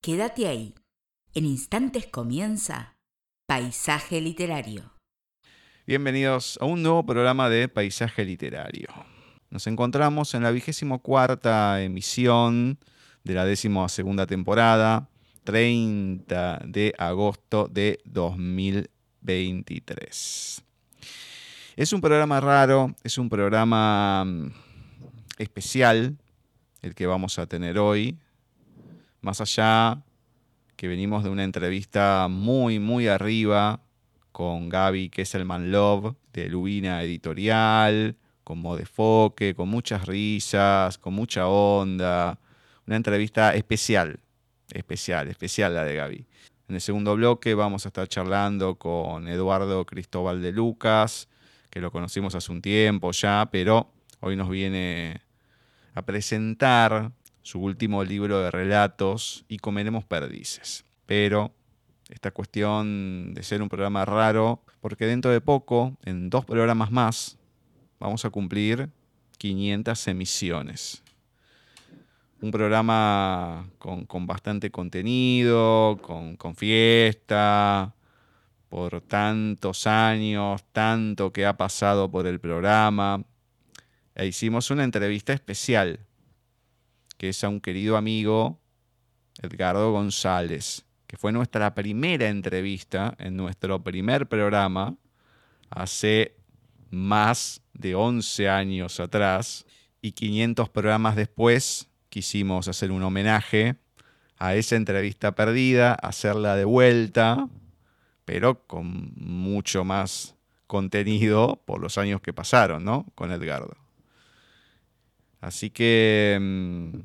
Quédate ahí. En instantes comienza Paisaje Literario. Bienvenidos a un nuevo programa de Paisaje Literario. Nos encontramos en la vigésimo cuarta emisión de la décima segunda temporada, 30 de agosto de 2023. Es un programa raro, es un programa mm, especial el que vamos a tener hoy. Más allá que venimos de una entrevista muy, muy arriba con Gaby Kesselman Love de Lubina Editorial, con Modefoque, con muchas risas, con mucha onda. Una entrevista especial, especial, especial la de Gaby. En el segundo bloque vamos a estar charlando con Eduardo Cristóbal de Lucas, que lo conocimos hace un tiempo ya, pero hoy nos viene a presentar su último libro de relatos y comeremos perdices. Pero esta cuestión de ser un programa raro, porque dentro de poco, en dos programas más, vamos a cumplir 500 emisiones. Un programa con, bastante contenido, con, con fiesta, por tantos años, tanto que ha pasado por el programa. E hicimos una entrevista especial, que es a un querido amigo, Edgardo González, que fue nuestra primera entrevista en nuestro primer programa hace más de 11 años atrás y 500 programas después quisimos hacer un homenaje a esa entrevista perdida, hacerla de vuelta, pero con mucho más contenido por los años que pasaron, ¿no? Con Edgardo. Así que mm,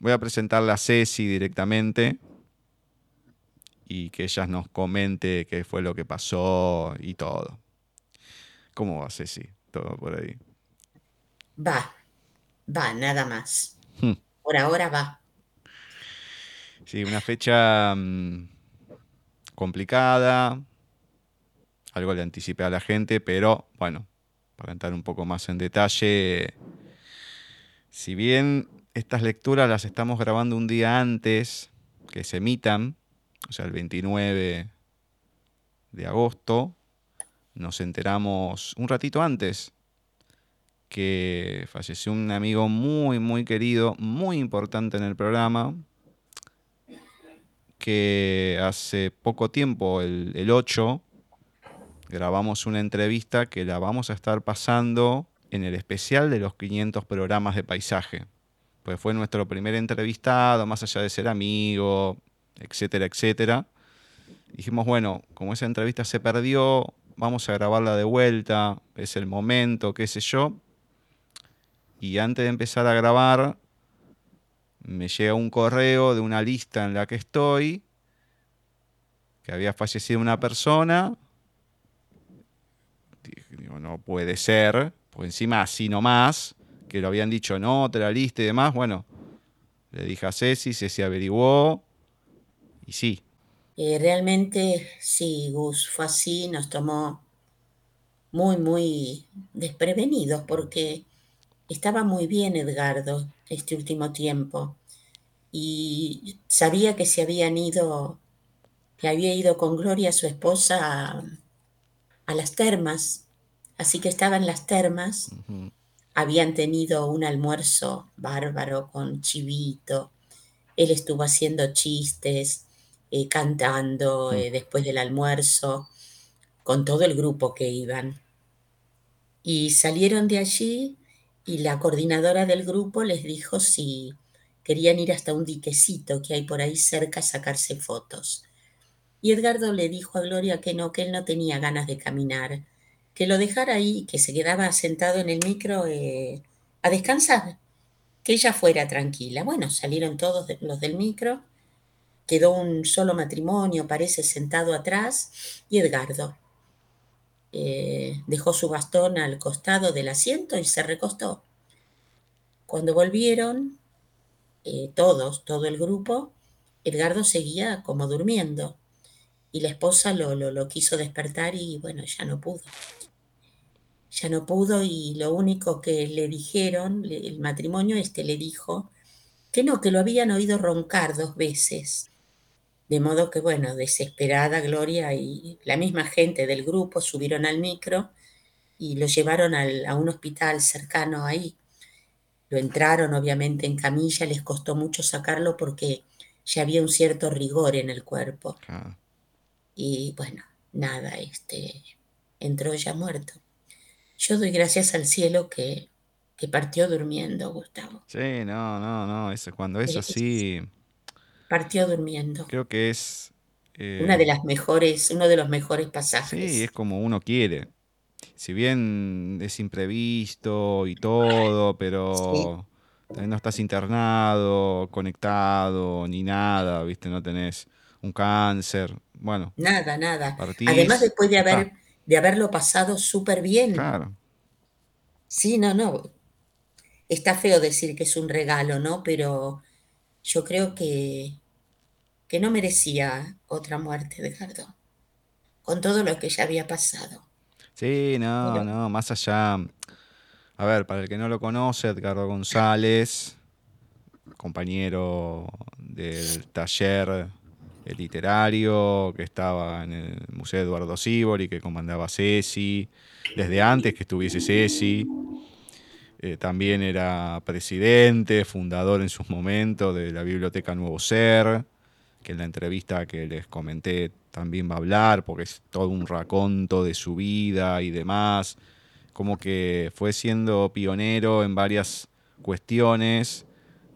voy a presentarla a Ceci directamente y que ella nos comente qué fue lo que pasó y todo. ¿Cómo va, Ceci? Todo por ahí. Va, va, nada más. Hmm. Por ahora va. Sí, una fecha mm, complicada. Algo le anticipé a la gente, pero bueno, para entrar un poco más en detalle, si bien estas lecturas las estamos grabando un día antes que se emitan, o sea, el 29 de agosto, nos enteramos un ratito antes que falleció un amigo muy, muy querido, muy importante en el programa, que hace poco tiempo, el, el 8, grabamos una entrevista que la vamos a estar pasando en el especial de los 500 programas de paisaje. Pues fue nuestro primer entrevistado, más allá de ser amigo, etcétera, etcétera. Dijimos, bueno, como esa entrevista se perdió, vamos a grabarla de vuelta, es el momento, qué sé yo. Y antes de empezar a grabar, me llega un correo de una lista en la que estoy, que había fallecido una persona. Digo, no puede ser, encima así nomás, que lo habían dicho en otra lista y demás. Bueno, le dije a Ceci, Ceci averiguó, y sí. Realmente sí, Gus, fue así, nos tomó muy, muy desprevenidos porque estaba muy bien Edgardo este último tiempo y sabía que se habían ido, que había ido con Gloria, su esposa, a, las termas, así que estaban las termas, habían tenido un almuerzo bárbaro con chivito, él estuvo haciendo chistes, eh, cantando eh, después del almuerzo, con todo el grupo que iban. Y salieron de allí y la coordinadora del grupo les dijo si querían ir hasta un diquecito que hay por ahí cerca a sacarse fotos. Y Edgardo le dijo a Gloria que no, que él no tenía ganas de caminar, que lo dejara ahí, que se quedaba sentado en el micro eh, a descansar, que ella fuera tranquila. Bueno, salieron todos los del micro Quedó un solo matrimonio, parece, sentado atrás, y Edgardo eh, dejó su bastón al costado del asiento y se recostó. Cuando volvieron, eh, todos, todo el grupo, Edgardo seguía como durmiendo y la esposa lo, lo, lo, quiso despertar y bueno, ya no pudo. Ya no pudo y lo único que le dijeron, el matrimonio este le dijo que no, que lo habían oído roncar dos veces De modo que, bueno, desesperada Gloria y la misma gente del grupo subieron al micro y lo llevaron a un hospital cercano ahí. Lo entraron obviamente en camilla, les costó mucho sacarlo porque ya había un cierto rigor en el cuerpo. Y bueno, nada, este, entró ya muerto. Yo doy gracias al cielo que, que partió durmiendo, Gustavo. Sí, no, no, no, eso, cuando es así... Partió durmiendo. Creo que es... Una de eh, las mejores, uno de los mejores pasajes. Sí, es como uno quiere. Si bien es imprevisto y todo, pero no estás internado, conectado, ni nada, ¿viste? No tenés un cáncer. Bueno. Nada, nada. Además, después de, haber, de haberlo pasado súper bien. Claro. Sí, no, no. Está feo decir que es un regalo, ¿no? Pero yo creo que, que no merecía otra muerte, Edgardo. Con todo lo que ya había pasado. Sí, no, no, más allá. A ver, para el que no lo conoce, Edgardo González, compañero del taller literario que estaba en el Museo Eduardo Sibori, que comandaba Ceci, desde antes que estuviese Ceci. Eh, también era presidente, fundador en sus momentos de la Biblioteca Nuevo Ser, que en la entrevista que les comenté también va a hablar, porque es todo un raconto de su vida y demás como que fue siendo pionero en varias cuestiones,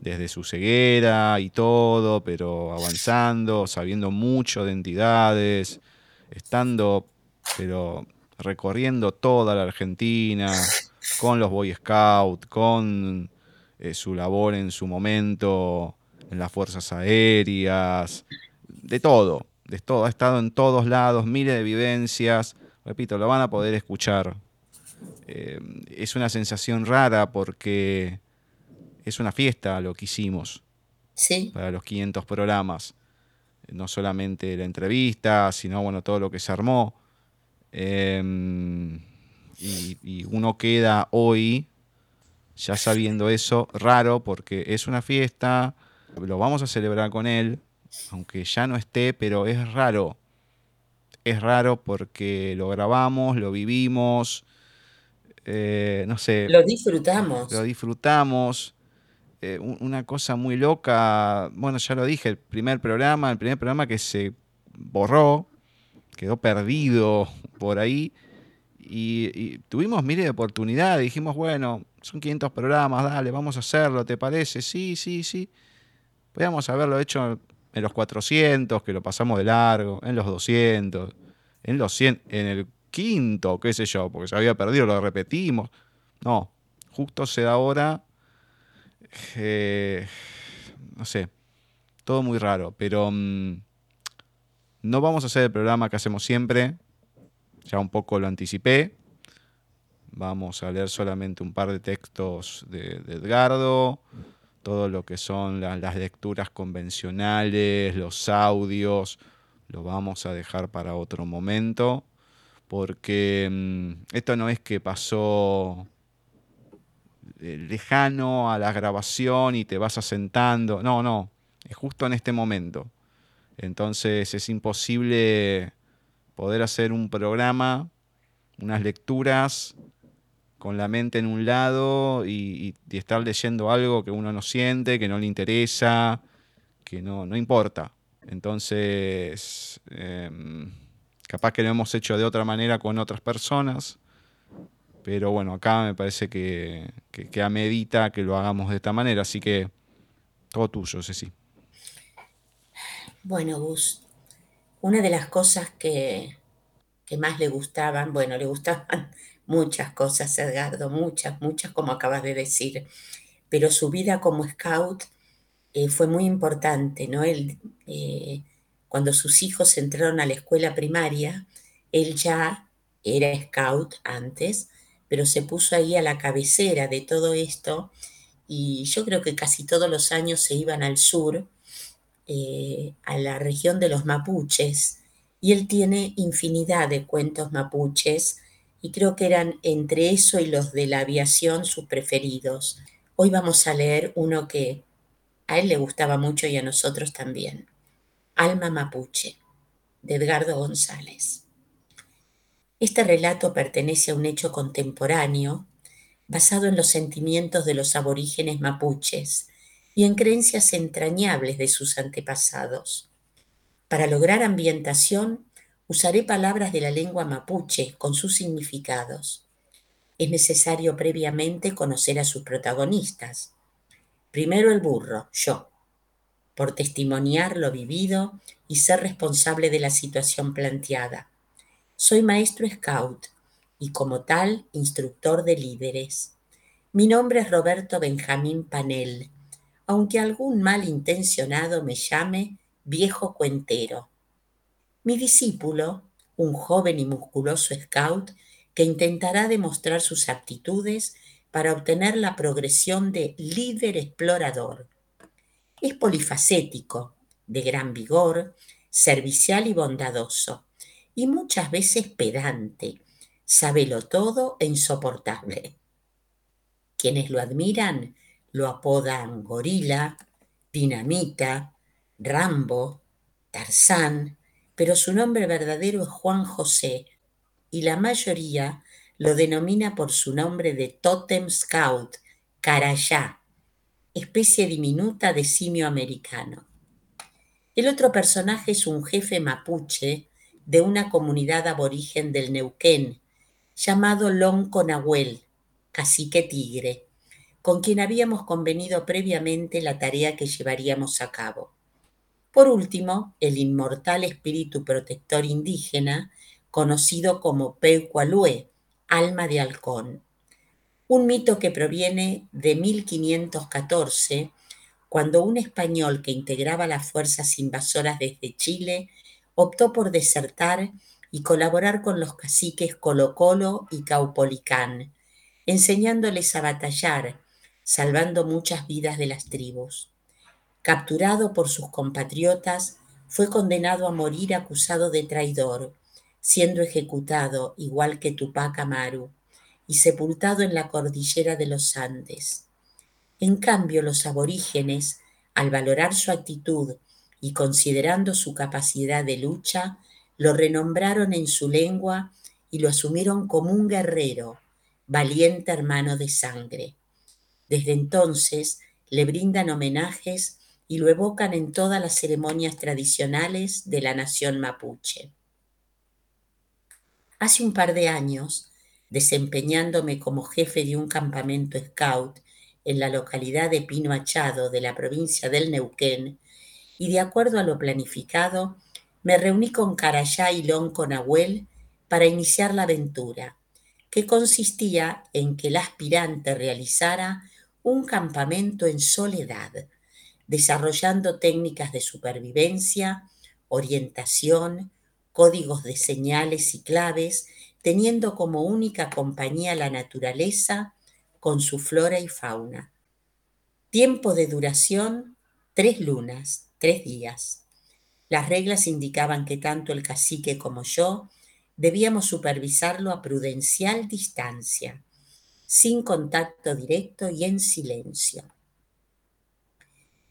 desde su ceguera y todo, pero avanzando, sabiendo mucho de entidades, estando, pero recorriendo toda la Argentina, con los Boy Scouts, con eh, su labor en su momento en las Fuerzas Aéreas, de todo, de todo, ha estado en todos lados, miles de vivencias, repito, lo van a poder escuchar. Eh, es una sensación rara porque es una fiesta lo que hicimos para los 500 programas. No solamente la entrevista, sino bueno, todo lo que se armó. Em, y, uno queda hoy ya sabiendo eso raro porque es una fiesta, lo vamos a celebrar con él, aunque ya no esté, pero es raro. Es raro porque lo grabamos, lo vivimos, eh, no sé. Lo disfrutamos. Lo disfrutamos. Eh, una cosa muy loca, bueno, ya lo dije, el primer programa, el primer programa que se borró, quedó perdido por ahí. Y, tuvimos miles de oportunidades. Dijimos, bueno, son 500 programas, dale, vamos a hacerlo, ¿te parece? Sí, sí, sí. Podríamos haberlo hecho en los 400, que lo pasamos de largo, en los 200, en los 100, en el quinto, qué sé yo, porque se había perdido, lo repetimos. No, justo se da ahora, no sé, todo muy raro, pero mm, no vamos a hacer el programa que hacemos siempre, ya un poco lo anticipé. Vamos a leer solamente un par de textos de, Edgardo, todo lo que son las lecturas convencionales, los audios, lo vamos a dejar para otro momento porque mm, esto no es que pasó eh, lejano a la grabación y te vas asentando, no, no, es justo en este momento. Entonces es imposible poder hacer un programa, unas lecturas con la mente en un lado y, estar leyendo algo que uno no siente, que no le interesa, que no, no importa. Entonces, em, Capaz que lo hemos hecho de otra manera con otras personas, pero bueno, acá me parece que, que, medita que lo hagamos de esta manera, así que todo tuyo, Ceci. Bueno, Gus, una de las cosas que, que más le gustaban, bueno, le gustaban muchas cosas, Edgardo, muchas, muchas, como acabas de decir, pero su vida como scout eh, fue muy importante, ¿no? Él eh, cuando sus hijos entraron a la escuela primaria, él ya era scout antes, pero se puso ahí a la cabecera de todo esto y yo creo que casi todos los años se iban al sur, eh, a la región de los mapuches, y él tiene infinidad de cuentos mapuches y creo que eran entre eso y los de la aviación sus preferidos. Hoy vamos a leer uno que a él le gustaba mucho y a nosotros también. Alma Mapuche, de Edgardo González. Este relato pertenece a un hecho contemporáneo basado en los sentimientos de los aborígenes mapuches y en creencias entrañables de sus antepasados. Para lograr ambientación, usaré palabras de la lengua mapuche con sus significados. Es necesario previamente conocer a sus protagonistas. Primero el burro, yo, por testimoniar lo vivido y ser responsable de la situación planteada. Soy maestro scout y como tal instructor de líderes. Mi nombre es Roberto Benjamín Panel, aunque algún malintencionado me llame viejo cuentero. Mi discípulo, un joven y musculoso scout que intentará demostrar sus aptitudes para obtener la progresión de líder explorador. Es polifacético, de gran vigor, servicial y bondadoso, y muchas veces pedante, sábelo todo e insoportable. Quienes lo admiran lo apodan gorila, dinamita, Rambo, Tarzán, pero su nombre verdadero es Juan José y la mayoría lo denomina por su nombre de Totem Scout, Carayá, especie diminuta de simio americano. El otro personaje es un jefe mapuche de una comunidad aborigen del Neuquén, llamado Lonco Nahuel, cacique tigre, con quien habíamos convenido previamente la tarea que llevaríamos a cabo. Por último, el inmortal espíritu protector indígena, conocido como Peucualue, alma de halcón, un mito que proviene de 1514, cuando un español que integraba las fuerzas invasoras desde Chile optó por desertar y colaborar con los caciques Colo Colo y Caupolicán, enseñándoles a batallar salvando muchas vidas de las tribus. Capturado por sus compatriotas, fue condenado a morir acusado de traidor, siendo ejecutado igual que Tupac Amaru y sepultado en la cordillera de los Andes. En cambio, los aborígenes, al valorar su actitud y considerando su capacidad de lucha, lo renombraron en su lengua y lo asumieron como un guerrero, valiente hermano de sangre. Desde entonces le brindan homenajes y lo evocan en todas las ceremonias tradicionales de la nación mapuche. Hace un par de años, desempeñándome como jefe de un campamento scout en la localidad de Pino Achado de la provincia del Neuquén, y de acuerdo a lo planificado, me reuní con Carayá y Lonco Nahuel para iniciar la aventura, que consistía en que el aspirante realizara un campamento en soledad, desarrollando técnicas de supervivencia, orientación, códigos de señales y claves, teniendo como única compañía la naturaleza con su flora y fauna. Tiempo de duración, tres lunas, tres días. Las reglas indicaban que tanto el cacique como yo debíamos supervisarlo a prudencial distancia sin contacto directo y en silencio.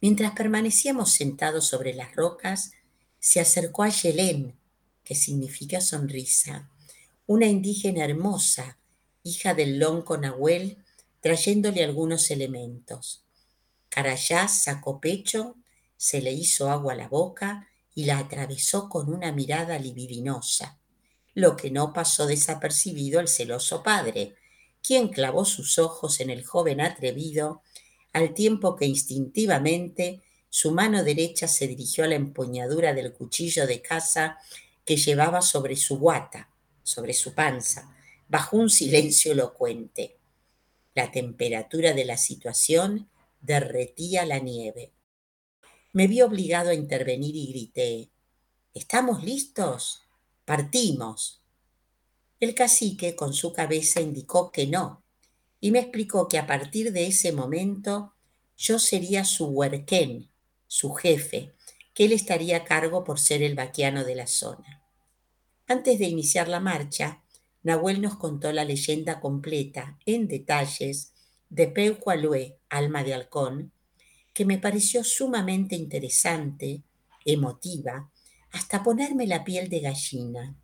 Mientras permanecíamos sentados sobre las rocas, se acercó a Yelén, que significa sonrisa, una indígena hermosa, hija del lonco Nahuel, trayéndole algunos elementos. Carayá sacó pecho, se le hizo agua a la boca y la atravesó con una mirada libidinosa, lo que no pasó desapercibido al celoso padre, quien clavó sus ojos en el joven atrevido, al tiempo que instintivamente su mano derecha se dirigió a la empuñadura del cuchillo de caza que llevaba sobre su guata, sobre su panza, bajo un silencio elocuente. La temperatura de la situación derretía la nieve. Me vi obligado a intervenir y grité, ¿Estamos listos? Partimos. El cacique con su cabeza indicó que no, y me explicó que a partir de ese momento yo sería su huerquén, su jefe, que él estaría a cargo por ser el vaquiano de la zona. Antes de iniciar la marcha, Nahuel nos contó la leyenda completa, en detalles, de Peucualue, alma de halcón, que me pareció sumamente interesante emotiva, hasta ponerme la piel de gallina.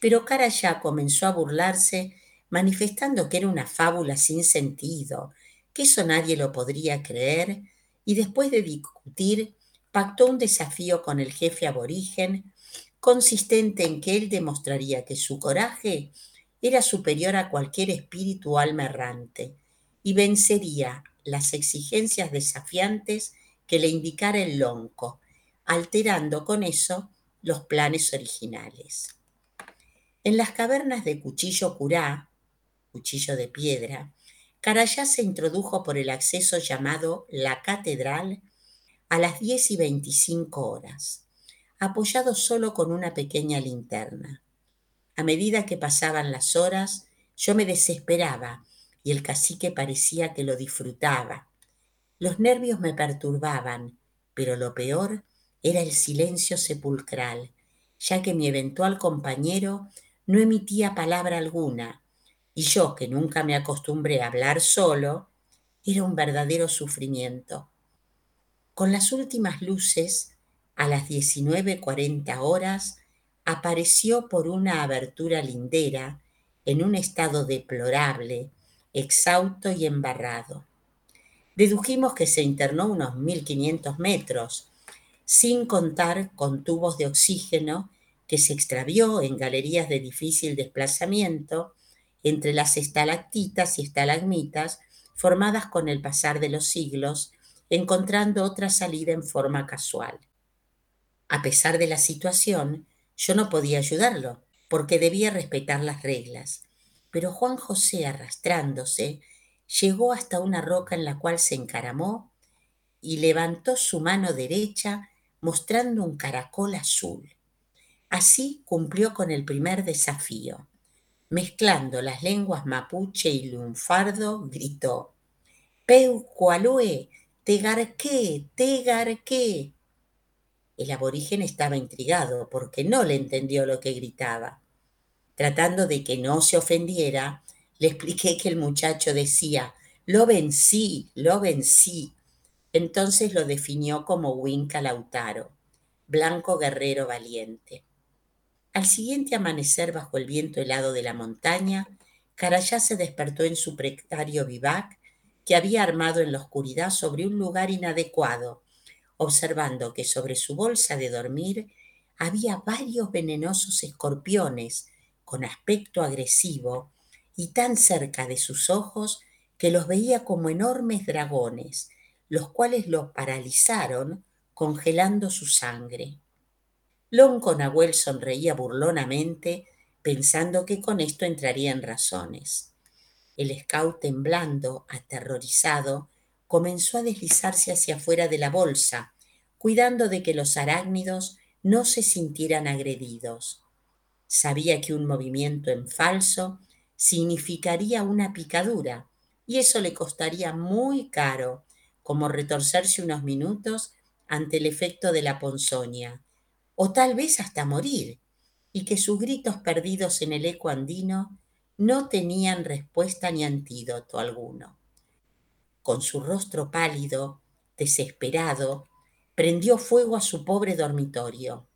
Pero Carayá comenzó a burlarse, manifestando que era una fábula sin sentido, que eso nadie lo podría creer, y después de discutir, pactó un desafío con el jefe aborigen, consistente en que él demostraría que su coraje era superior a cualquier espíritu alma errante y vencería las exigencias desafiantes que le indicara el lonco, alterando con eso los planes originales. En las cavernas de Cuchillo Curá, cuchillo de piedra, Carayá se introdujo por el acceso llamado La Catedral a las 10 y 25 horas, apoyado solo con una pequeña linterna. A medida que pasaban las horas, yo me desesperaba y el cacique parecía que lo disfrutaba. Los nervios me perturbaban, pero lo peor era el silencio sepulcral, ya que mi eventual compañero no emitía palabra alguna, y yo, que nunca me acostumbré a hablar solo, era un verdadero sufrimiento. Con las últimas luces, a las 19.40 horas, apareció por una abertura lindera, en un estado deplorable, exhausto y embarrado. Dedujimos que se internó unos 1500 metros, sin contar con tubos de oxígeno que se extravió en galerías de difícil desplazamiento entre las estalactitas y estalagmitas formadas con el pasar de los siglos, encontrando otra salida en forma casual. A pesar de la situación, yo no podía ayudarlo, porque debía respetar las reglas, pero Juan José, arrastrándose, llegó hasta una roca en la cual se encaramó y levantó su mano derecha mostrando un caracol azul. Así cumplió con el primer desafío. Mezclando las lenguas mapuche y lunfardo, gritó: Peucualue, tegarqué, tegarqué. El aborigen estaba intrigado porque no le entendió lo que gritaba. Tratando de que no se ofendiera, le expliqué que el muchacho decía, lo vencí, lo vencí. Entonces lo definió como Winca Lautaro, blanco guerrero valiente. Al siguiente amanecer bajo el viento helado de la montaña, Carayá se despertó en su precario vivac que había armado en la oscuridad sobre un lugar inadecuado, observando que sobre su bolsa de dormir había varios venenosos escorpiones con aspecto agresivo y tan cerca de sus ojos que los veía como enormes dragones, los cuales lo paralizaron congelando su sangre. Lonco Nahuel sonreía burlonamente, pensando que con esto entraría en razones. El scout, temblando, aterrorizado, comenzó a deslizarse hacia afuera de la bolsa, cuidando de que los arácnidos no se sintieran agredidos. Sabía que un movimiento en falso significaría una picadura y eso le costaría muy caro, como retorcerse unos minutos ante el efecto de la ponzoña, o tal vez hasta morir, y que sus gritos perdidos en el eco andino no tenían respuesta ni antídoto alguno. Con su rostro pálido, desesperado, prendió fuego a su pobre dormitorio.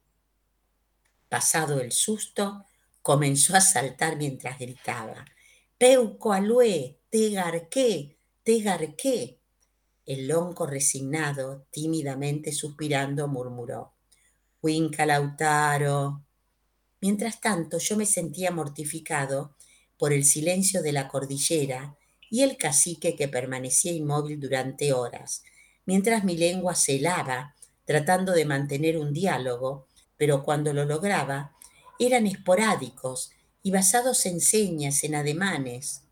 Pasado el susto, comenzó a saltar mientras gritaba. Peuco alue, te garqué, te garqué. El lonco resignado, tímidamente suspirando, murmuró. Huinca Lautaro. Mientras tanto, yo me sentía mortificado por el silencio de la cordillera y el cacique que permanecía inmóvil durante horas, mientras mi lengua se helaba tratando de mantener un diálogo pero cuando lo lograba, eran esporádicos y basados en señas, en ademanes.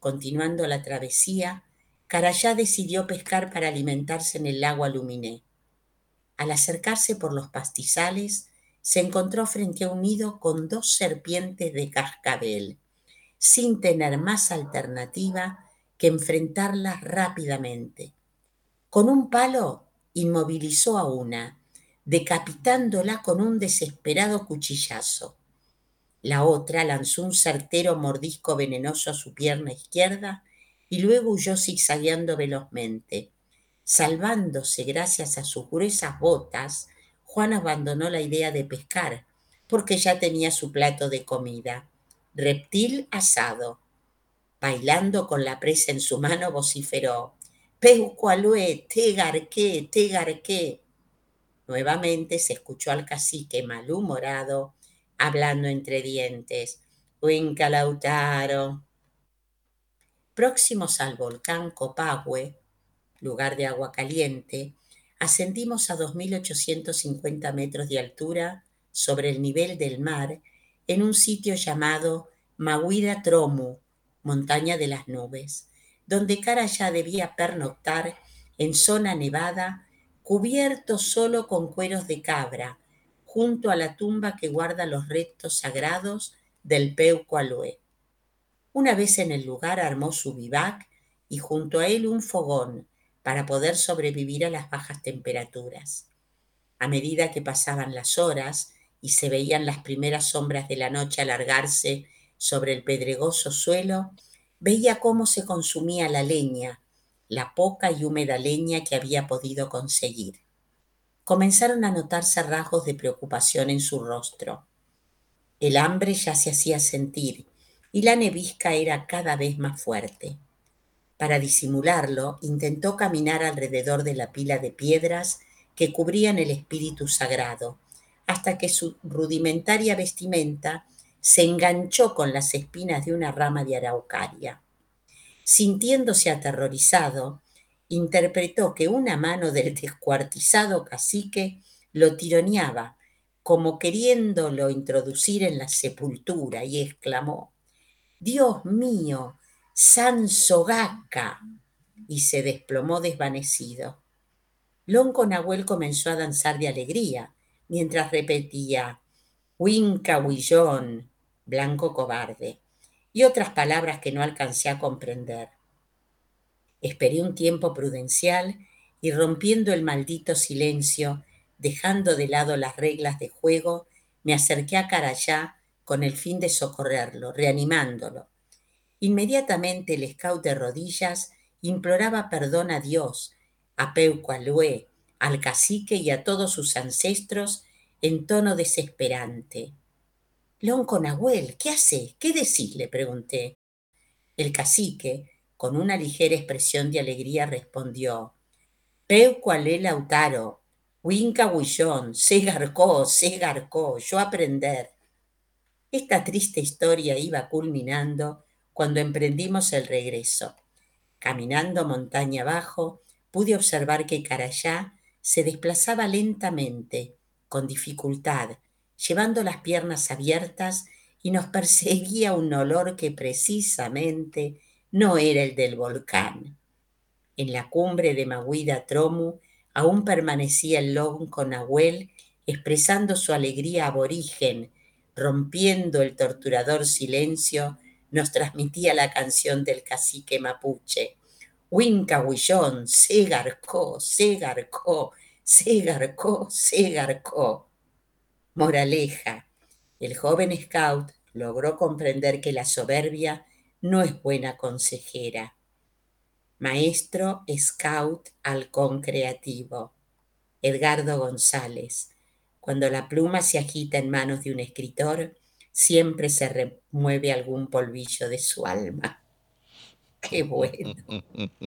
Continuando la travesía, Carayá decidió pescar para alimentarse en el lago Aluminé. Al acercarse por los pastizales, se encontró frente a un nido con dos serpientes de cascabel, sin tener más alternativa que enfrentarlas rápidamente. Con un palo inmovilizó a una decapitándola con un desesperado cuchillazo. La otra lanzó un certero mordisco venenoso a su pierna izquierda y luego huyó zigzagueando velozmente. Salvándose gracias a sus gruesas botas, Juan abandonó la idea de pescar, porque ya tenía su plato de comida, reptil asado. Bailando con la presa en su mano, vociferó, Peucualue, te garqué, te garqué. Nuevamente se escuchó al cacique malhumorado, hablando entre dientes, Huincalautaro. Próximos al volcán Copahue, lugar de agua caliente, ascendimos a 2.850 metros de altura sobre el nivel del mar en un sitio llamado Mahuida Tromu, montaña de las nubes, donde Carayá debía pernoctar en zona nevada, cubierto solo con cueros de cabra, junto a la tumba que guarda los restos sagrados del Peucualue. Una vez en el lugar armó su vivac y junto a él un fogón para poder sobrevivir a las bajas temperaturas. A medida que pasaban las horas y se veían las primeras sombras de la noche alargarse sobre el pedregoso suelo, veía cómo se consumía la leña, la poca y húmeda leña que había podido conseguir. Comenzaron a notarse rasgos de preocupación en su rostro. El hambre ya se hacía sentir y la nevisca era cada vez más fuerte. Para disimularlo, intentó caminar alrededor de la pila de piedras que cubrían el espíritu sagrado, hasta que su rudimentaria vestimenta se enganchó con las espinas de una rama de araucaria. Sintiéndose aterrorizado, interpretó que una mano del descuartizado cacique lo tironeaba como queriéndolo introducir en la sepultura, y exclamó, Dios mío, San Sogaca, y se desplomó desvanecido. Lonco Nahuel comenzó a danzar de alegría, mientras repetía, Huinca Huillón, blanco cobarde, y otras palabras que no alcancé a comprender. Esperé un tiempo prudencial y rompiendo el maldito silencio, Dejando de lado las reglas de juego, me acerqué a Carayá con el fin de socorrerlo, reanimándolo. Inmediatamente el scout de rodillas imploraba perdón a Dios, a Peucualue, al cacique y a todos sus ancestros en tono desesperante. Lonco Nahuel, ¿qué hace? ¿Qué decís? le pregunté. El cacique, con una ligera expresión de alegría, respondió: Peucualé Lautaro, Winca Huillón, se garcó, se garcó, yo aprender. Esta triste historia iba culminando cuando emprendimos el regreso. Caminando montaña abajo, pude observar que Carayá se desplazaba lentamente, con dificultad, llevando las piernas abiertas y nos perseguía un olor que precisamente no era el del volcán. En la cumbre de Maguida Tromu Aún permanecía el con Nahuel expresando su alegría aborigen, rompiendo el torturador silencio, nos transmitía la canción del cacique mapuche. Winca Huillón, se garcó, se garcó, se garcó, se garcó. Moraleja, el joven scout logró comprender que la soberbia no es buena consejera Maestro Scout Halcón Creativo, Edgardo González. Cuando la pluma se agita en manos de un escritor, siempre se remueve algún polvillo de su alma. Qué bueno.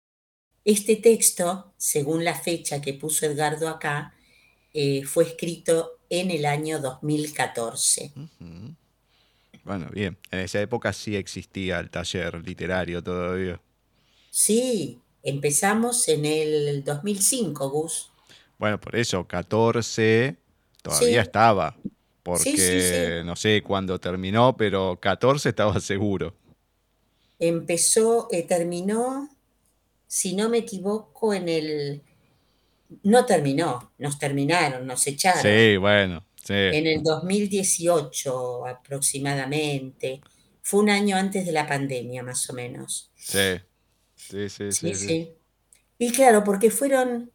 Este texto, según la fecha que puso Edgardo acá, eh, fue escrito en el año 2014. Bueno, bien. En esa época sí existía el taller literario todavía. Sí, empezamos en el 2005, Gus. Bueno, por eso, 14 todavía estaba. Porque no sé cuándo terminó, pero 14 estaba seguro. Empezó, eh, terminó, si no me equivoco, en el... No terminó, nos terminaron, nos echaron. Sí, bueno, sí. En el 2018 aproximadamente. Fue un año antes de la pandemia, más o menos. Sí. Sí, sí, sí. Y claro, porque fueron,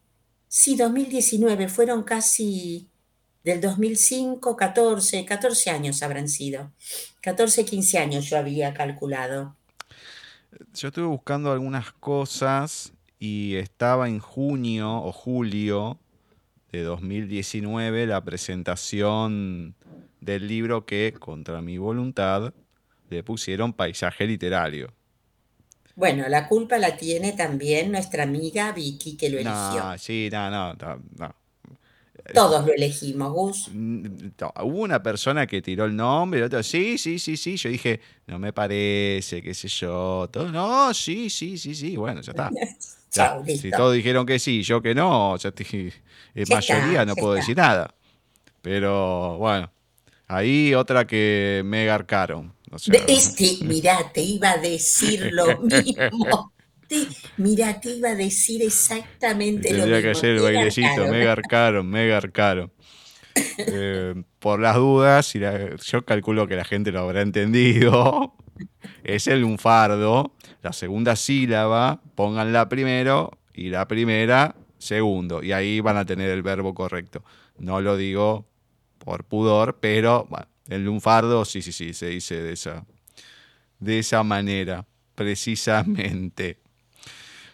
sí, 2019, fueron casi del 2005, 14, 14 años habrán sido. 14, 15 años yo había calculado. Yo estuve buscando algunas cosas y estaba en junio o julio de 2019 la presentación del libro que, contra mi voluntad, le pusieron paisaje literario. Bueno, la culpa la tiene también nuestra amiga Vicky que lo eligió. No, sí, no, no, no, no. Todos lo elegimos, Gus. Mm, no, Hubo una persona que tiró el nombre, y otro, sí, sí, sí, sí. Yo dije, no me parece, qué sé yo. Todo, no, sí, sí, sí, sí. Bueno, ya está. Si todos dijeron que sí, yo que no, ya te- en mayoría está, no puedo está. decir nada. Pero bueno, ahí otra que me garcaron. O sea, este, mirá, te iba a decir lo mismo. Te, mirá, te iba a decir exactamente lo mismo. que hacer el bailecito, me garcaron, me garcaron. Eh, por las dudas, y la- yo calculo que la gente lo habrá entendido. Es el lunfardo, la segunda sílaba, pónganla primero y la primera segundo. Y ahí van a tener el verbo correcto. No lo digo por pudor, pero el lunfardo sí, sí, sí, se dice de esa, de esa manera, precisamente.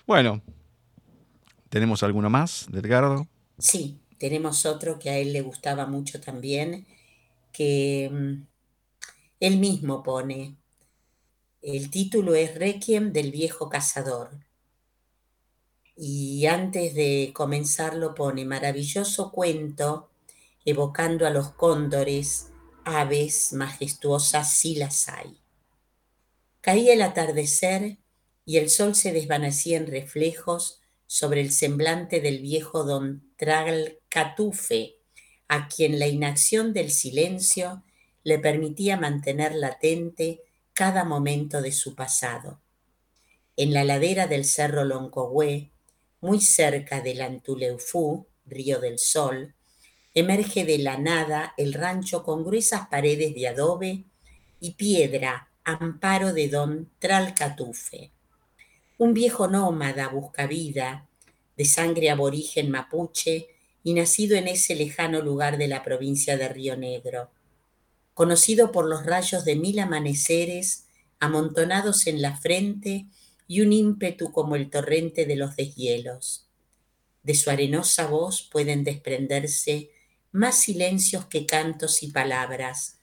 Bueno, ¿tenemos alguno más, de Edgardo? Sí, tenemos otro que a él le gustaba mucho también, que mm, él mismo pone. El título es Requiem del viejo cazador. Y antes de comenzarlo pone maravilloso cuento evocando a los cóndores, aves majestuosas si las hay. Caía el atardecer y el sol se desvanecía en reflejos sobre el semblante del viejo don Tralcatufe, a quien la inacción del silencio le permitía mantener latente cada momento de su pasado. En la ladera del cerro Loncohue, muy cerca del Antuleufú, río del sol, emerge de la nada el rancho con gruesas paredes de adobe y piedra, amparo de don Tralcatufe. Un viejo nómada buscavida, de sangre aborigen mapuche y nacido en ese lejano lugar de la provincia de Río Negro, conocido por los rayos de mil amaneceres amontonados en la frente y un ímpetu como el torrente de los deshielos. De su arenosa voz pueden desprenderse más silencios que cantos y palabras,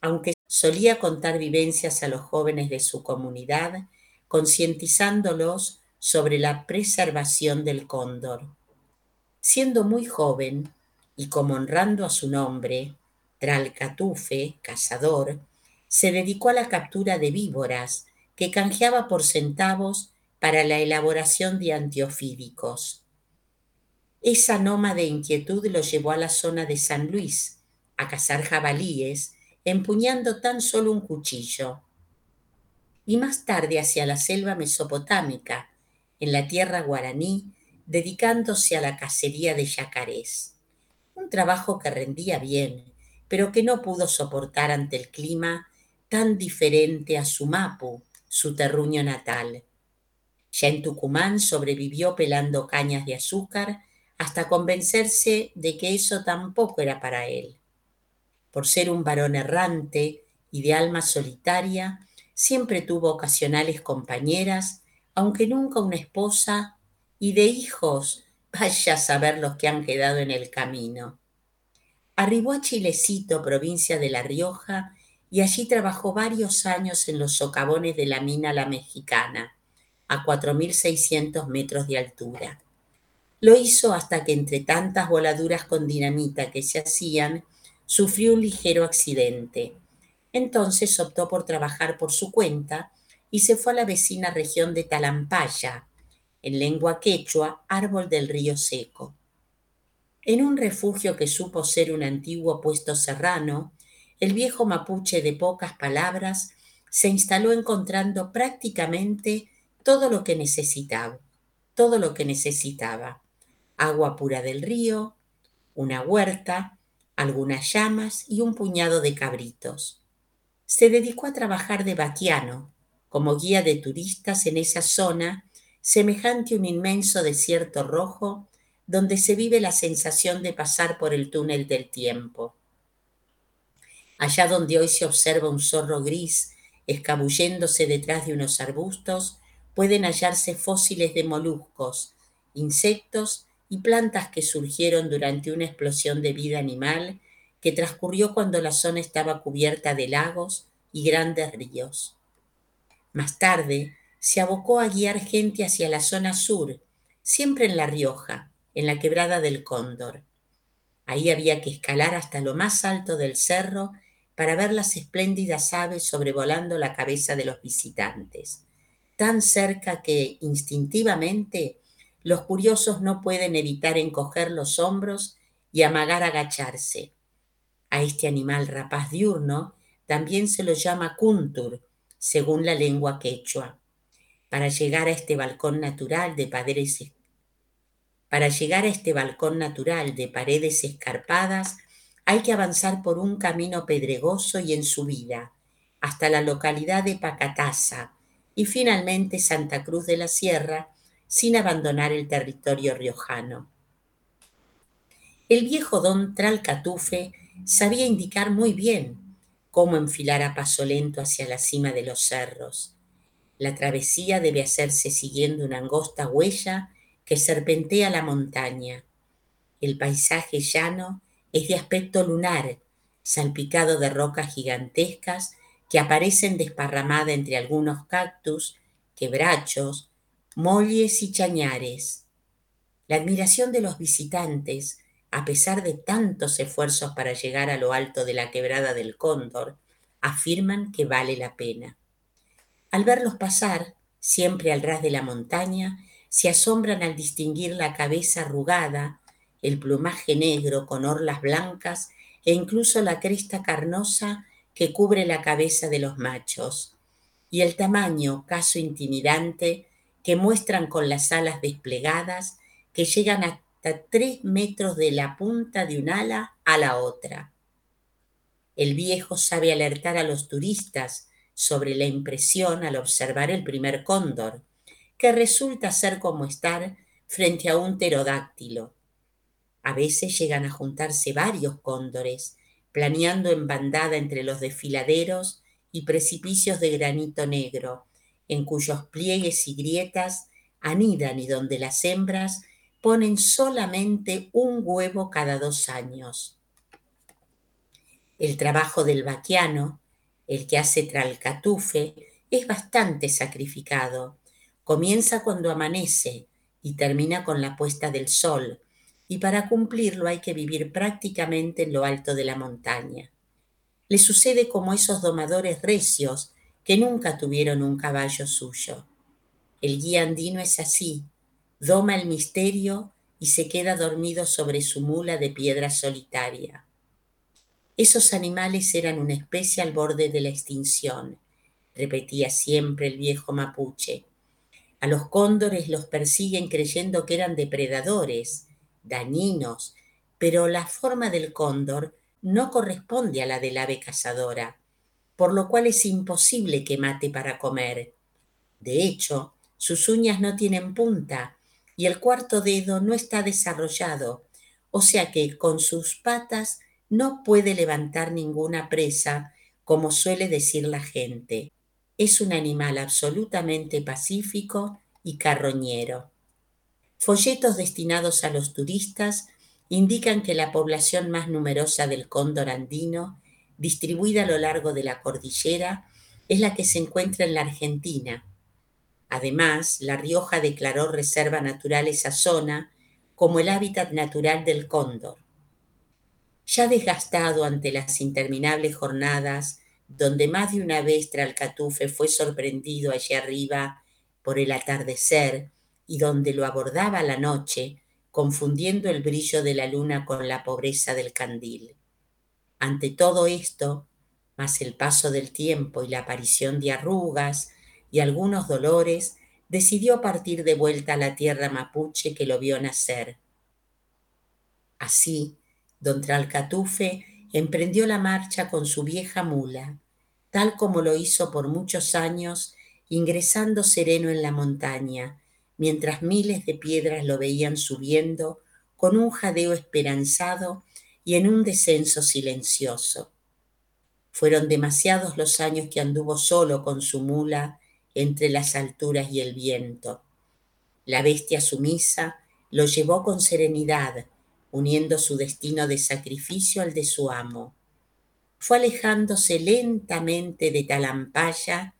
aunque solía contar vivencias a los jóvenes de su comunidad, concientizándolos sobre la preservación del cóndor. Siendo muy joven, y como honrando a su nombre, Tralcatufe, cazador, se dedicó a la captura de víboras que canjeaba por centavos para la elaboración de antiofídicos. Esa nómade inquietud lo llevó a la zona de San Luis, a cazar jabalíes, empuñando tan solo un cuchillo. Y más tarde hacia la selva mesopotámica, en la tierra guaraní, dedicándose a la cacería de yacarés. Un trabajo que rendía bien, pero que no pudo soportar ante el clima tan diferente a su Mapu, su terruño natal. Ya en Tucumán sobrevivió pelando cañas de azúcar hasta convencerse de que eso tampoco era para él. Por ser un varón errante y de alma solitaria, siempre tuvo ocasionales compañeras, aunque nunca una esposa, y de hijos, vaya a saber los que han quedado en el camino. Arribó a Chilecito, provincia de La Rioja, y allí trabajó varios años en los socavones de la mina La Mexicana, a 4.600 metros de altura. Lo hizo hasta que entre tantas voladuras con dinamita que se hacían, sufrió un ligero accidente. Entonces optó por trabajar por su cuenta y se fue a la vecina región de Talampaya, en lengua quechua, árbol del río seco. En un refugio que supo ser un antiguo puesto serrano, el viejo mapuche de pocas palabras se instaló encontrando prácticamente todo lo que necesitaba, todo lo que necesitaba. Agua pura del río, una huerta, algunas llamas y un puñado de cabritos. Se dedicó a trabajar de vaquiano, como guía de turistas en esa zona, semejante a un inmenso desierto rojo, donde se vive la sensación de pasar por el túnel del tiempo. Allá donde hoy se observa un zorro gris escabulléndose detrás de unos arbustos, pueden hallarse fósiles de moluscos, insectos y plantas que surgieron durante una explosión de vida animal que transcurrió cuando la zona estaba cubierta de lagos y grandes ríos. Más tarde, se abocó a guiar gente hacia la zona sur, siempre en La Rioja, en la quebrada del Cóndor. Ahí había que escalar hasta lo más alto del cerro para ver las espléndidas aves sobrevolando la cabeza de los visitantes, tan cerca que instintivamente los curiosos no pueden evitar encoger los hombros y amagar agacharse. A este animal rapaz diurno también se lo llama kuntur, según la lengua quechua. Para llegar a este balcón natural de paredes para llegar a este balcón natural de paredes escarpadas, hay que avanzar por un camino pedregoso y en subida, hasta la localidad de Pacataza y finalmente Santa Cruz de la Sierra, sin abandonar el territorio riojano. El viejo don Tralcatufe sabía indicar muy bien cómo enfilar a paso lento hacia la cima de los cerros. La travesía debe hacerse siguiendo una angosta huella que serpentea la montaña. El paisaje llano es de aspecto lunar, salpicado de rocas gigantescas que aparecen desparramadas entre algunos cactus, quebrachos, molles y chañares. La admiración de los visitantes, a pesar de tantos esfuerzos para llegar a lo alto de la quebrada del cóndor, afirman que vale la pena. Al verlos pasar, siempre al ras de la montaña, se asombran al distinguir la cabeza arrugada, el plumaje negro con orlas blancas e incluso la cresta carnosa que cubre la cabeza de los machos, y el tamaño, caso intimidante, que muestran con las alas desplegadas que llegan hasta tres metros de la punta de un ala a la otra. El viejo sabe alertar a los turistas sobre la impresión al observar el primer cóndor, que resulta ser como estar frente a un pterodáctilo. A veces llegan a juntarse varios cóndores, planeando en bandada entre los desfiladeros y precipicios de granito negro, en cuyos pliegues y grietas anidan y donde las hembras ponen solamente un huevo cada dos años. El trabajo del vaquiano, el que hace tralcatufe, es bastante sacrificado. Comienza cuando amanece y termina con la puesta del sol, y para cumplirlo hay que vivir prácticamente en lo alto de la montaña. Le sucede como esos domadores recios que nunca tuvieron un caballo suyo. El guía andino es así, doma el misterio y se queda dormido sobre su mula de piedra solitaria. Esos animales eran una especie al borde de la extinción, repetía siempre el viejo mapuche. A los cóndores los persiguen creyendo que eran depredadores, dañinos, pero la forma del cóndor no corresponde a la del ave cazadora por lo cual es imposible que mate para comer. De hecho, sus uñas no tienen punta y el cuarto dedo no está desarrollado, o sea que con sus patas no puede levantar ninguna presa, como suele decir la gente. Es un animal absolutamente pacífico y carroñero. Folletos destinados a los turistas indican que la población más numerosa del cóndor andino distribuida a lo largo de la cordillera, es la que se encuentra en la Argentina. Además, La Rioja declaró reserva natural esa zona como el hábitat natural del cóndor. Ya desgastado ante las interminables jornadas, donde más de una vez Tralcatufe fue sorprendido allí arriba por el atardecer y donde lo abordaba la noche, confundiendo el brillo de la luna con la pobreza del candil. Ante todo esto, más el paso del tiempo y la aparición de arrugas y algunos dolores, decidió partir de vuelta a la tierra mapuche que lo vio nacer. Así, don Tralcatufe emprendió la marcha con su vieja mula, tal como lo hizo por muchos años, ingresando sereno en la montaña, mientras miles de piedras lo veían subiendo con un jadeo esperanzado y en un descenso silencioso. Fueron demasiados los años que anduvo solo con su mula entre las alturas y el viento. La bestia sumisa lo llevó con serenidad, uniendo su destino de sacrificio al de su amo. Fue alejándose lentamente de Talampaya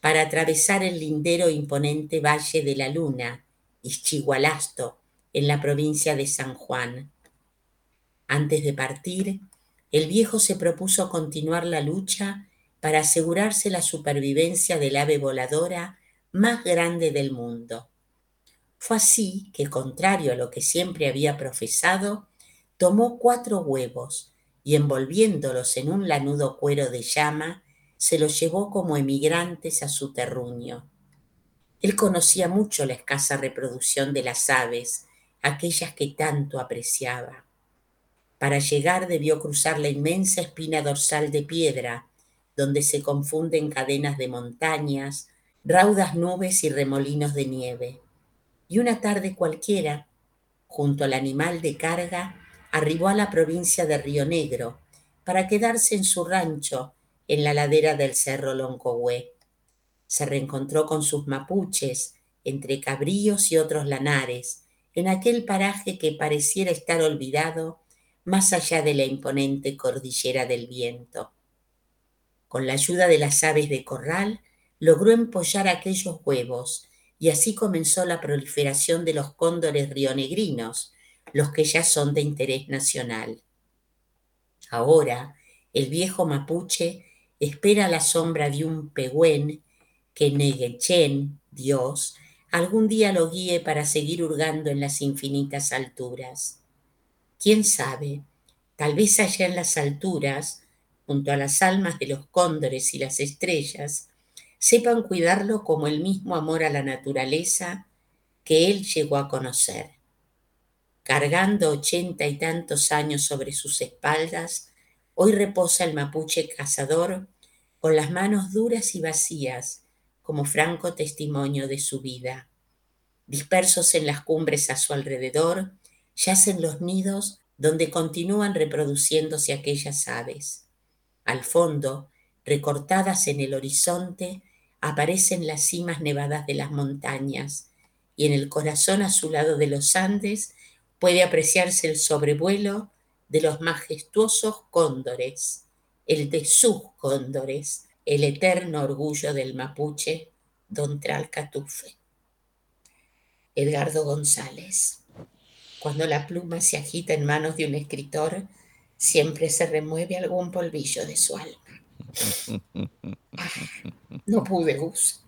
para atravesar el lindero imponente Valle de la Luna, Ischigualasto, en la provincia de San Juan. Antes de partir, el viejo se propuso continuar la lucha para asegurarse la supervivencia del ave voladora más grande del mundo. Fue así que, contrario a lo que siempre había profesado, tomó cuatro huevos y envolviéndolos en un lanudo cuero de llama, se los llevó como emigrantes a su terruño. Él conocía mucho la escasa reproducción de las aves, aquellas que tanto apreciaba. Para llegar debió cruzar la inmensa espina dorsal de piedra, donde se confunden cadenas de montañas, raudas nubes y remolinos de nieve. Y una tarde cualquiera, junto al animal de carga, arribó a la provincia de Río Negro para quedarse en su rancho en la ladera del cerro Loncohue. Se reencontró con sus mapuches entre cabríos y otros lanares, en aquel paraje que pareciera estar olvidado más allá de la imponente cordillera del viento. Con la ayuda de las aves de corral, logró empollar aquellos huevos y así comenzó la proliferación de los cóndores rionegrinos, los que ya son de interés nacional. Ahora, el viejo mapuche espera la sombra de un pehuen que Negechen, Dios, algún día lo guíe para seguir hurgando en las infinitas alturas. ¿Quién sabe? Tal vez allá en las alturas, junto a las almas de los cóndores y las estrellas, sepan cuidarlo como el mismo amor a la naturaleza que él llegó a conocer. Cargando ochenta y tantos años sobre sus espaldas, hoy reposa el mapuche cazador con las manos duras y vacías como franco testimonio de su vida. Dispersos en las cumbres a su alrededor, yacen los nidos donde continúan reproduciéndose aquellas aves. Al fondo, recortadas en el horizonte, aparecen las cimas nevadas de las montañas, y en el corazón azulado de los Andes puede apreciarse el sobrevuelo de los majestuosos cóndores, el de sus cóndores, el eterno orgullo del mapuche, don Tralcatufe. Edgardo González. Cuando la pluma se agita en manos de un escritor, siempre se remueve algún polvillo de su alma. No pude, Gus.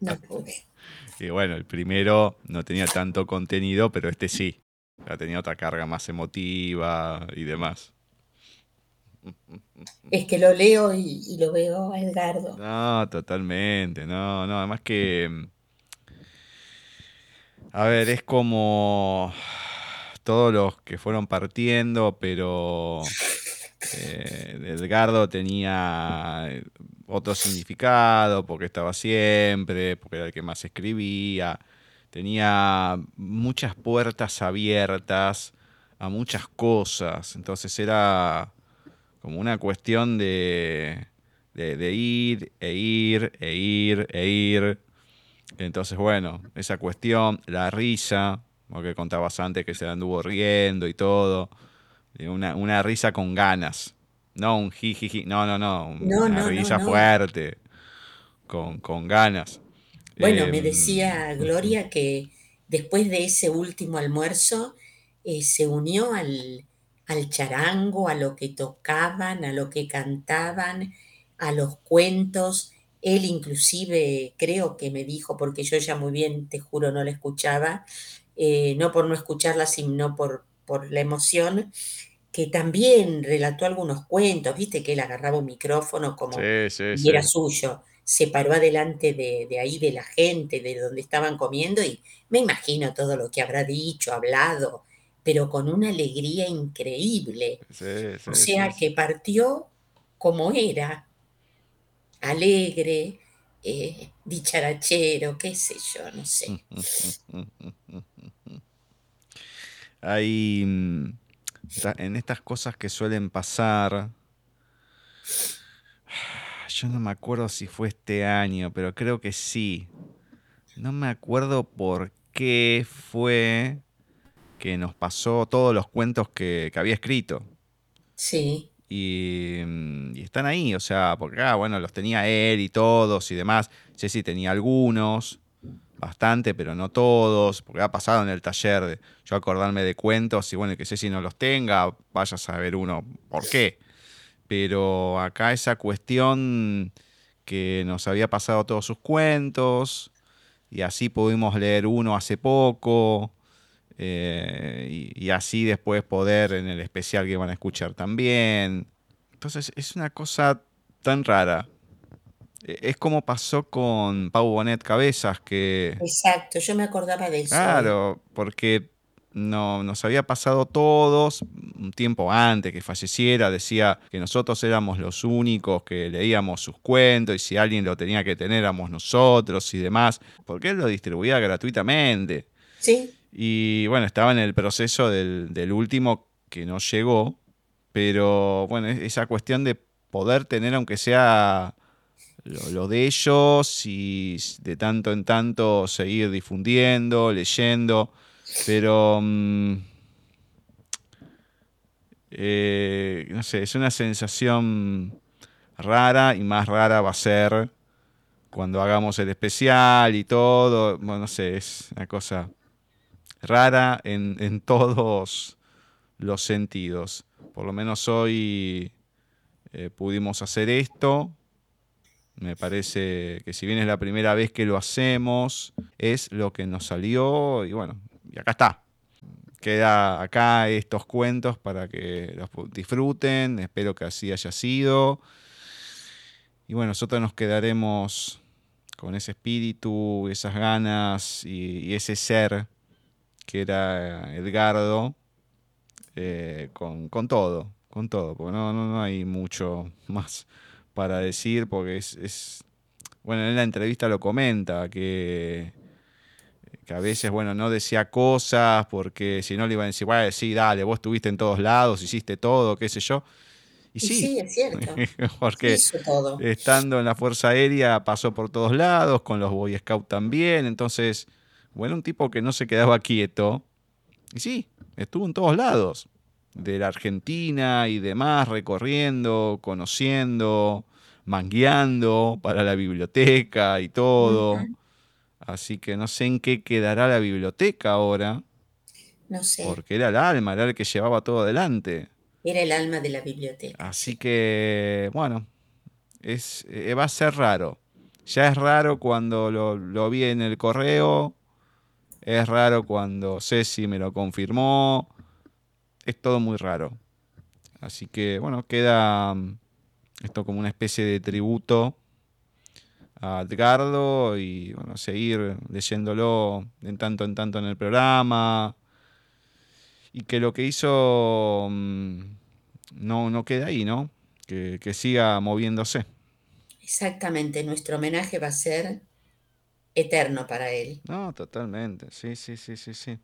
No pude. Y bueno, el primero no tenía tanto contenido, pero este sí. Tenía otra carga más emotiva y demás. Es que lo leo y, lo veo a Edgardo. No, totalmente, no, no, además que... A ver, es como todos los que fueron partiendo, pero eh, Edgardo tenía otro significado, porque estaba siempre, porque era el que más escribía, tenía muchas puertas abiertas a muchas cosas, entonces era como una cuestión de, de, ir, e ir, e ir, e ir. Entonces, bueno, esa cuestión, la risa, porque contabas antes que se anduvo riendo y todo, una, una risa con ganas, no un jijiji, no, no, no, una risa fuerte, con, con, ganas. Bueno, me em, decía Gloria que después de ese último almuerzo eh, se unió al, al charango, a lo que tocaban, a lo que cantaban, a los cuentos. Él inclusive creo que me dijo, porque yo ya muy bien, te juro, no la escuchaba, eh, no por no escucharla, sino por, por la emoción, que también relató algunos cuentos, viste que él agarraba un micrófono como y era suyo, se paró adelante de, de, ahí de la gente, de donde estaban comiendo y me imagino todo lo que habrá dicho, hablado, pero con una alegría increíble. o sea que partió como era, alegre, eh, dicharachero, qué sé yo, no sé. Hay mm, en estas cosas que suelen pasar, yo no me acuerdo si fue este año, pero creo que sí. No me acuerdo por qué fue que nos pasó todos los cuentos que, que había escrito. Sí. Y, y están ahí, o sea, porque ah, bueno, los tenía él y todos y demás. Jessy tenía algunos, bastante, pero no todos, porque ha pasado en el taller de yo acordarme de cuentos y bueno, que Ceci no los tenga, vaya a saber uno por qué. Pero acá esa cuestión que nos había pasado todos sus cuentos y así pudimos leer uno hace poco eh, y, y así después poder en el especial que van a escuchar también. Entonces es una cosa tan rara. Es como pasó con Pau Bonet Cabezas, que... Exacto, yo me acordaba de eso. Claro, porque no, nos había pasado todos un tiempo antes que falleciera, decía que nosotros éramos los únicos que leíamos sus cuentos y si alguien lo tenía que tener éramos nosotros y demás, porque él lo distribuía gratuitamente. Sí, Y bueno, estaba en el proceso del, del último que no llegó, pero bueno, es- esa cuestión de poder tener aunque sea lo, de ellos y de tanto en tanto seguir difundiendo, leyendo, pero mm, eh, no sé, es una sensación rara y más rara va a ser cuando hagamos el especial y todo, bueno, no sé, es una cosa rara en, en todos los sentidos. Por lo menos hoy eh, pudimos hacer esto. Me parece que si bien es la primera vez que lo hacemos, es lo que nos salió y bueno, y acá está. Queda acá estos cuentos para que los disfruten, espero que así haya sido. Y bueno, nosotros nos quedaremos con ese espíritu, esas ganas y, y ese ser que era Edgardo, eh, con, con todo, con todo, porque no, no, no hay mucho más para decir, porque es, es- bueno, en la entrevista lo comenta, que, que a veces, bueno, no decía cosas, porque si no le iban a decir, bueno, sí, dale, vos estuviste en todos lados, hiciste todo, qué sé yo. Y y sí, sí, es cierto. porque todo. estando en la Fuerza Aérea pasó por todos lados, con los Boy Scouts también, entonces, bueno, un tipo que no se quedaba quieto, y sí, estuvo en todos lados, de la Argentina y demás, recorriendo, conociendo, mangueando para la biblioteca y todo. Así que no sé en qué quedará la biblioteca ahora, No sé, porque era el alma, era el que llevaba todo adelante. era el alma de la biblioteca. Así que, bueno, es, eh, va a ser raro. Ya es raro cuando lo, lo vi en el correo. Es raro cuando Ceci me lo confirmó. Es todo muy raro. Así que, bueno, queda mm, esto como una especie de tributo a Edgardo y, bueno, seguir leyéndolo en tanto en tanto en el programa. Y que lo que hizo mm, no, no quede ahí, ¿no? Que, que siga moviéndose. Exactamente, nuestro homenaje va a ser eterno para él. No, totalmente. Sí, sí, sí, sí, sí.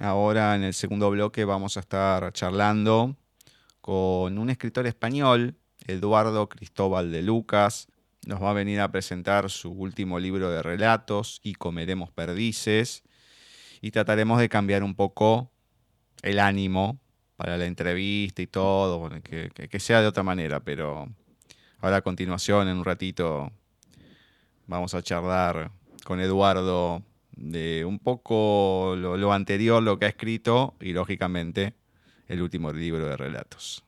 Ahora en el segundo bloque vamos a estar charlando con un escritor español, Eduardo Cristóbal de Lucas. Nos va a venir a presentar su último libro de relatos, Y comeremos perdices. Y trataremos de cambiar un poco el ánimo para la entrevista y todo, que- que sea de otra manera, pero ahora a continuación, en un ratito, vamos a charlar con Eduardo de un poco lo, anterior, lo que ha escrito y lógicamente el último libro de relatos.